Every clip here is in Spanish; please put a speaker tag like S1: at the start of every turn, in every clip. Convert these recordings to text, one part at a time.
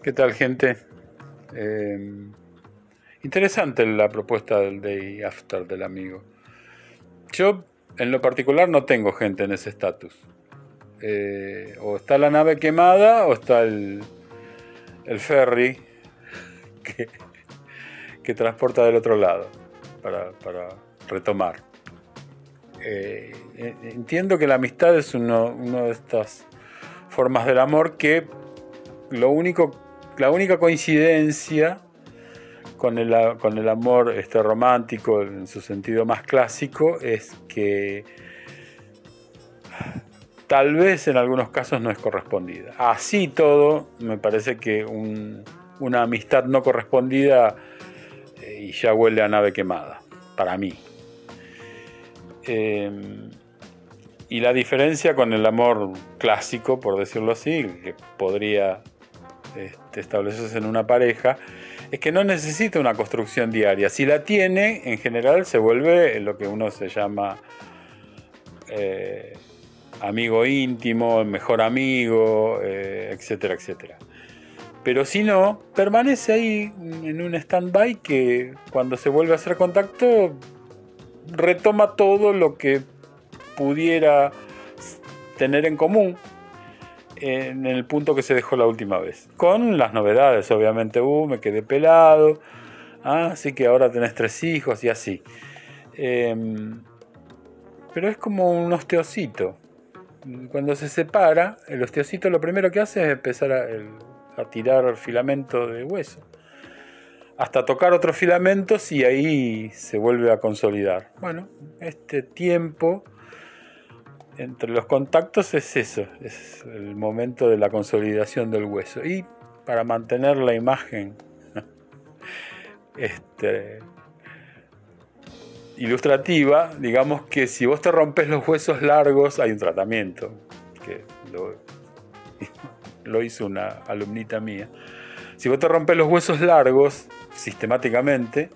S1: ¿Qué tal, gente? Eh, interesante la propuesta del Day After del amigo. Yo, en lo particular, no tengo gente en ese estatus. Eh, o está la nave quemada o está el, el ferry que, transporta del otro lado para, retomar. Eh, entiendo que la amistad es uno, una de estas formas del amor que lo único, la única coincidencia con el, amor este, romántico en su sentido más clásico es que tal vez en algunos casos no es correspondida. Así todo, me parece que una amistad no correspondida eh, y ya huele a nave quemada, para mí. Em, y la diferencia con el amor clásico, por decirlo así, que podría este, establecerse en una pareja, es que no necesita una construcción diaria. Si la tiene, en general se vuelve lo que uno se llama eh, amigo íntimo, mejor amigo, eh, etcétera, etcétera. Pero si no, permanece ahí en un stand-by que cuando se vuelve a hacer contacto retoma todo lo que pudiera tener en común en el punto que se dejó la última vez. Con las novedades, obviamente, uh, me quedé pelado, ah, así que ahora tenés tres hijos y así. Em, pero es como un osteocito. Cuando se separa, el osteocito lo primero que hace es empezar a, a tirar filamento de hueso. Hasta tocar otros filamentos y ahí se vuelve a consolidar. Bueno, este tiempo entre los contactos es eso, es el momento de la consolidación del hueso. Y para mantener la imagen este, ilustrativa, digamos que si vos te rompes los huesos largos, hay un tratamiento, que lo, hizo una alumnita mía. Si vos te rompes los huesos largos sistemáticamente,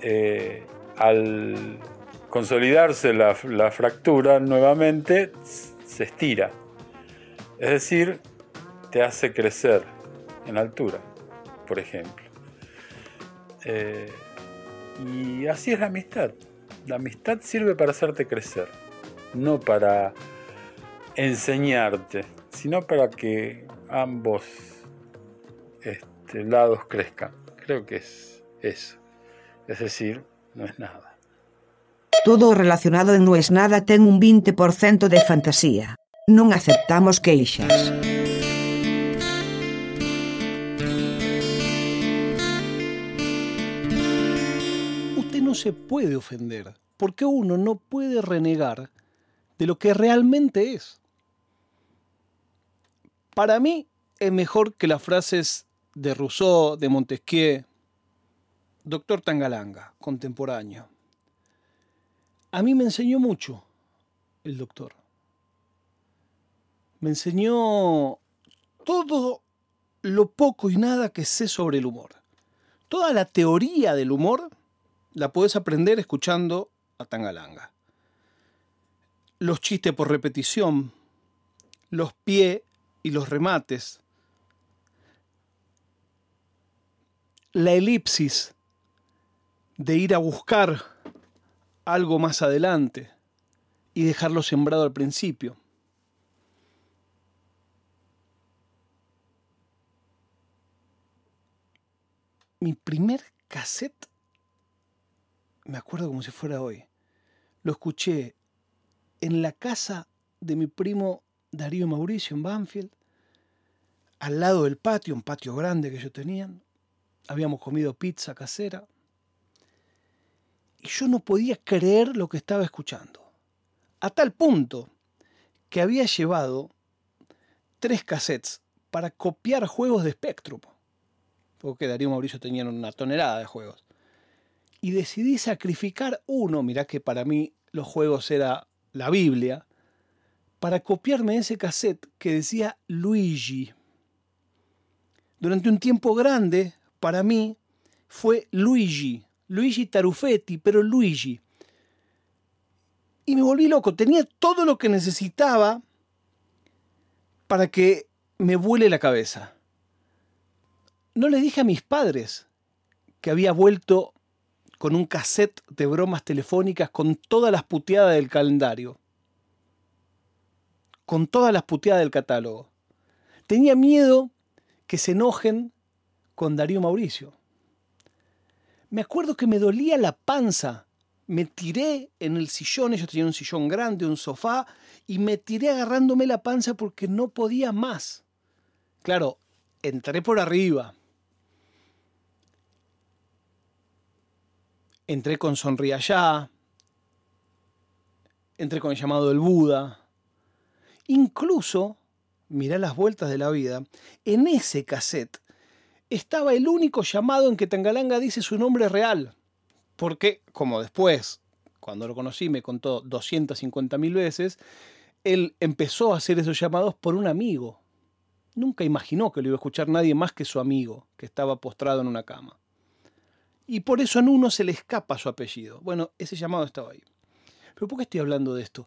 S1: eh, al consolidarse la, fractura nuevamente, se estira. Es decir, te hace crecer en altura, por ejemplo. Eh, y así es la amistad. La amistad sirve para hacerte crecer, no para enseñarte, sino para que ambos este, lados crezcan. Creo que es eso. Es decir, no es nada.
S2: Todo relacionado en No es nada ten un 20% de fantasía. Non aceptamos queixas.
S3: Usted no se puede ofender, porque uno no puede renegar de lo que realmente es. Para mí es mejor que las frases de Rousseau, de Montesquieu, Doctor Tangalanga, contemporáneo. A mí me enseñó mucho el doctor. Me enseñó todo lo poco y nada que sé sobre el humor. Toda la teoría del humor la puedes aprender escuchando a Tangalanga. Los chistes por repetición, los pie y los remates, la elipsis de ir a buscar algo más adelante y dejarlo sembrado al principio. Mi primer cassette, me acuerdo como si fuera hoy, lo escuché en la casa de mi primo Darío Mauricio en Banfield, al lado del patio, un patio grande que yo tenía. Habíamos comido pizza casera y yo no podía creer lo que estaba escuchando. A tal punto que había llevado tres cassettes para copiar juegos de Spectrum. Porque Darío Mauricio tenía una tonelada de juegos. Y decidí sacrificar uno, mirá que para mí los juegos era la Biblia, para copiarme ese cassette que decía Luigi. Durante un tiempo grande, para mí, fue Luigi, Luigi Tarufetti, pero Luigi. Y me volví loco, tenía todo lo que necesitaba para que me vuele la cabeza. no le dije a mis padres que había vuelto con un cassette de bromas telefónicas con todas las puteadas del calendario. Con todas las puteadas del catálogo. Tenía miedo que se enojen con Darío Mauricio. Me acuerdo que me dolía la panza. Me tiré en el sillón, ellos tenían un sillón grande, un sofá, y me tiré agarrándome la panza porque no podía más. Claro, entré por arriba. Entré con Sonría Ya. Entré con el llamado del Buda. Incluso, mirá las vueltas de la vida, en ese cassette estaba el único llamado en que Tangalanga dice su nombre real. Porque, como después, cuando lo conocí, me contó 250.000 veces, él empezó a hacer esos llamados por un amigo. Nunca imaginó que lo iba a escuchar nadie más que su amigo, que estaba postrado en una cama. Y por eso en uno se le escapa su apellido. Bueno, ese llamado estaba ahí. Pero ¿por qué estoy hablando de esto?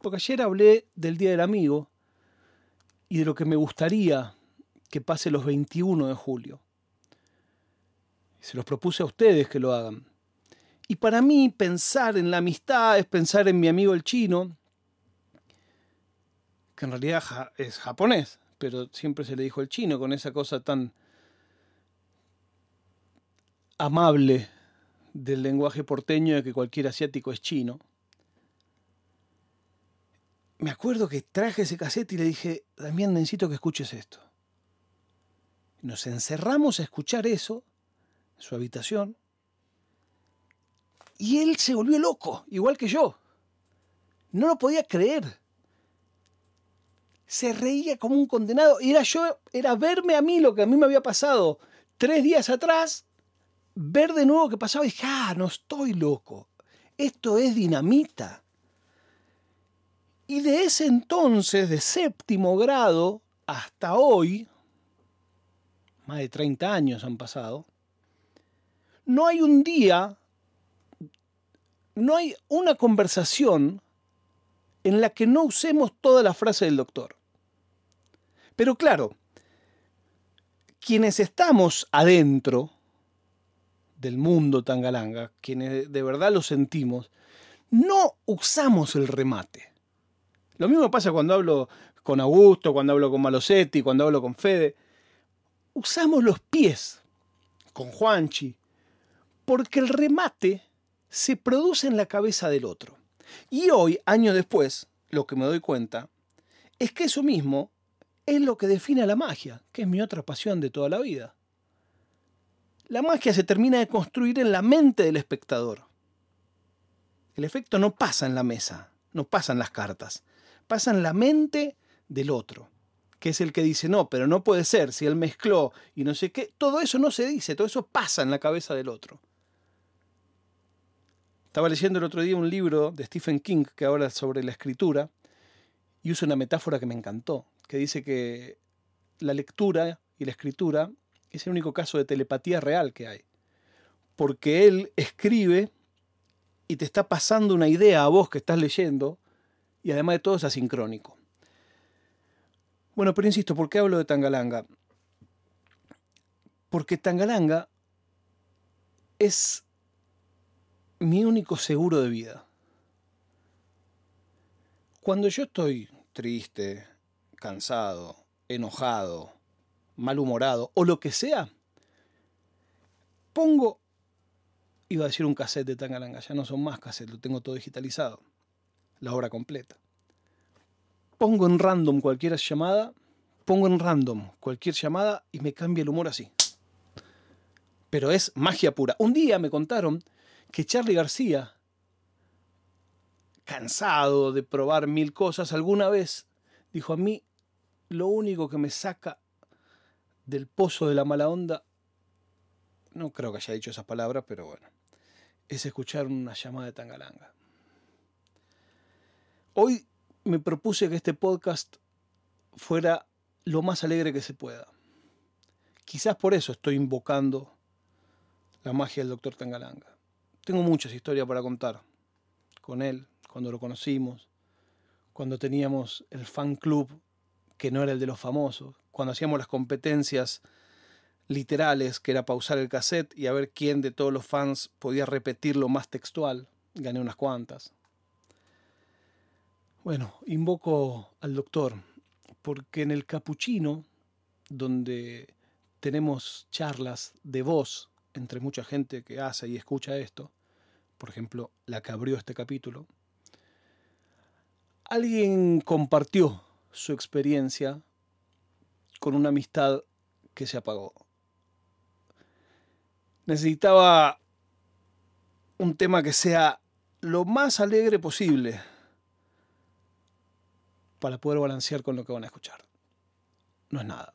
S3: Porque ayer hablé del Día del Amigo y de lo que me gustaría que pase los 21 de julio. Se los propuse a ustedes que lo hagan. Y para mí pensar en la amistad es pensar en mi amigo el chino, que en realidad es japonés, pero siempre se le dijo el chino con esa cosa tan amable del lenguaje porteño de que cualquier asiático es chino. Me acuerdo que traje ese cassette y le dije, Damián, necesito que escuches esto. Nos encerramos a escuchar eso en su habitación y él se volvió loco, igual que yo. No lo podía creer. Se reía como un condenado. Era yo, era verme a mí lo que a mí me había pasado tres días atrás, ver de nuevo que pasaba y dije, ah, no estoy loco. Esto es dinamita. Y de ese entonces, de séptimo grado hasta hoy, más de 30 años han pasado, no hay un día, no hay una conversación en la que no usemos toda la frase del doctor. Pero claro, quienes estamos adentro del mundo tangalanga, quienes de verdad lo sentimos, no usamos el remate. Lo mismo pasa cuando hablo con Augusto, cuando hablo con Malosetti, cuando hablo con Fede usamos los pies con Juanchi, porque el remate se produce en la cabeza del otro. Y hoy, años después, lo que me doy cuenta es que eso mismo es lo que define a la magia, que es mi otra pasión de toda la vida. La magia se termina de construir en la mente del espectador. El efecto no pasa en la mesa, no pasa en las cartas, pasa en la mente del otro que es el que dice, no, pero no puede ser, si él mezcló y no sé qué, todo eso no se dice, todo eso pasa en la cabeza del otro. Estaba leyendo el otro día un libro de Stephen King que habla sobre la escritura y usa una metáfora que me encantó, que dice que la lectura y la escritura es el único caso de telepatía real que hay. Porque él escribe y te está pasando una idea a vos que estás leyendo y además de todo es asincrónico. Bueno, pero insisto, ¿por qué hablo de Tangalanga? Porque Tangalanga es mi único seguro de vida. Cuando yo estoy triste, cansado, enojado, malhumorado o lo que sea, pongo, iba a decir un cassette de Tangalanga, ya no son más cassettes, lo tengo todo digitalizado, la obra completa pongo en random cualquier llamada, pongo en random cualquier llamada y me cambia el humor así. Pero es magia pura. Un día me contaron que Charlie García, cansado de probar mil cosas, alguna vez dijo a mí, lo único que me saca del pozo de la mala onda, no creo que haya dicho esas palabras, pero bueno, es escuchar una llamada de Tangalanga. Hoy me propuse que este podcast fuera lo más alegre que se pueda. Quizás por eso estoy invocando la magia del doctor Tangalanga. Tengo muchas historias para contar con él, cuando lo conocimos, cuando teníamos el fan club que no era el de los famosos, cuando hacíamos las competencias literales, que era pausar el cassette y a ver quién de todos los fans podía repetirlo más textual. Gané unas cuantas. Bueno, invoco al doctor, porque en el capuchino, donde tenemos charlas de voz entre mucha gente que hace y escucha esto, por ejemplo, la que abrió este capítulo, alguien compartió su experiencia con una amistad que se apagó. Necesitaba un tema que sea lo más alegre posible para poder balancear con lo que van a escuchar. No es nada.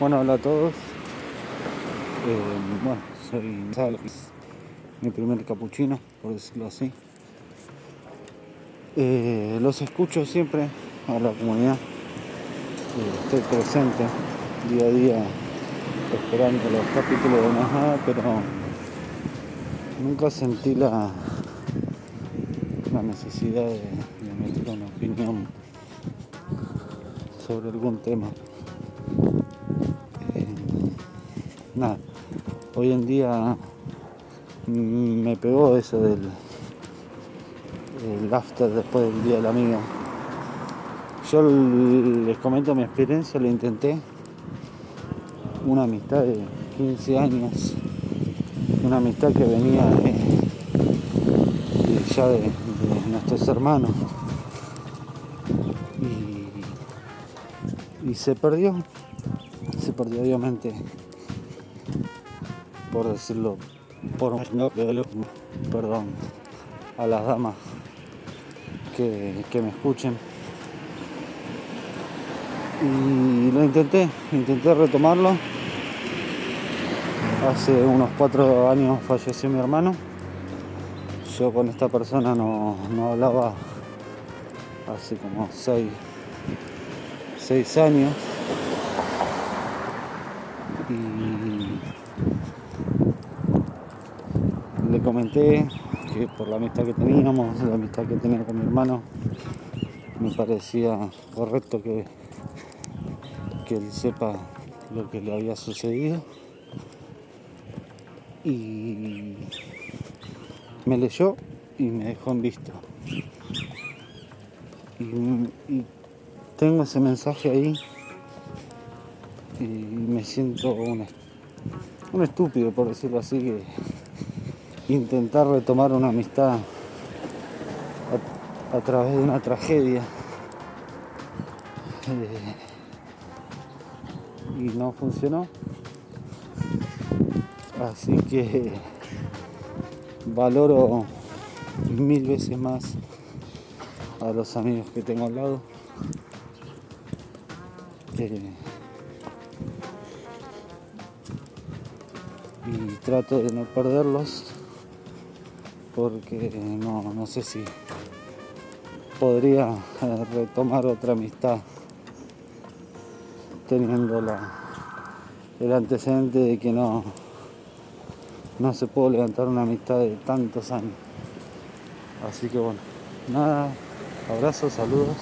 S4: Bueno, hola a todos. Eh, bueno, soy Salvis, mi primer capuchino, por decirlo así. Eh, los escucho siempre a la comunidad. Eh, estoy presente día a día esperando los capítulos de nada, pero nunca sentí la necesidad de, de una opinión sobre algún tema. Eh, nada, hoy en día me pegó eso del el after después del día del amigo. Yo les comento mi experiencia, lo intenté. Una amistad de 15 años, una amistad que venía de, de ya de, de nuestros hermanos. Y, y se perdió, se perdió obviamente, por decirlo, por perdón, a las damas que, que me escuchen. Y lo intenté, intenté retomarlo. Hace unos cuatro años falleció mi hermano. Yo con esta persona no, no hablaba hace como seis, seis años. Y le comenté que por la amistad que teníamos, la amistad que tenía con mi hermano, me parecía correcto que, que él sepa lo que le había sucedido. Y me leyó y me dejó en visto. Y, tengo ese mensaje ahí y me siento un, un estúpido, por decirlo así, que intentar retomar una amistad a, a través de una tragedia. Eh, y no funcionó. Así que valoro mil veces más a los amigos que tengo al lado. Eh, y trato de no perderlos porque no, no sé si podría retomar otra amistad teniendo la, el antecedente de que no, no se puede levantar una amistad de tantos años. Así que bueno, nada, abrazos, saludos.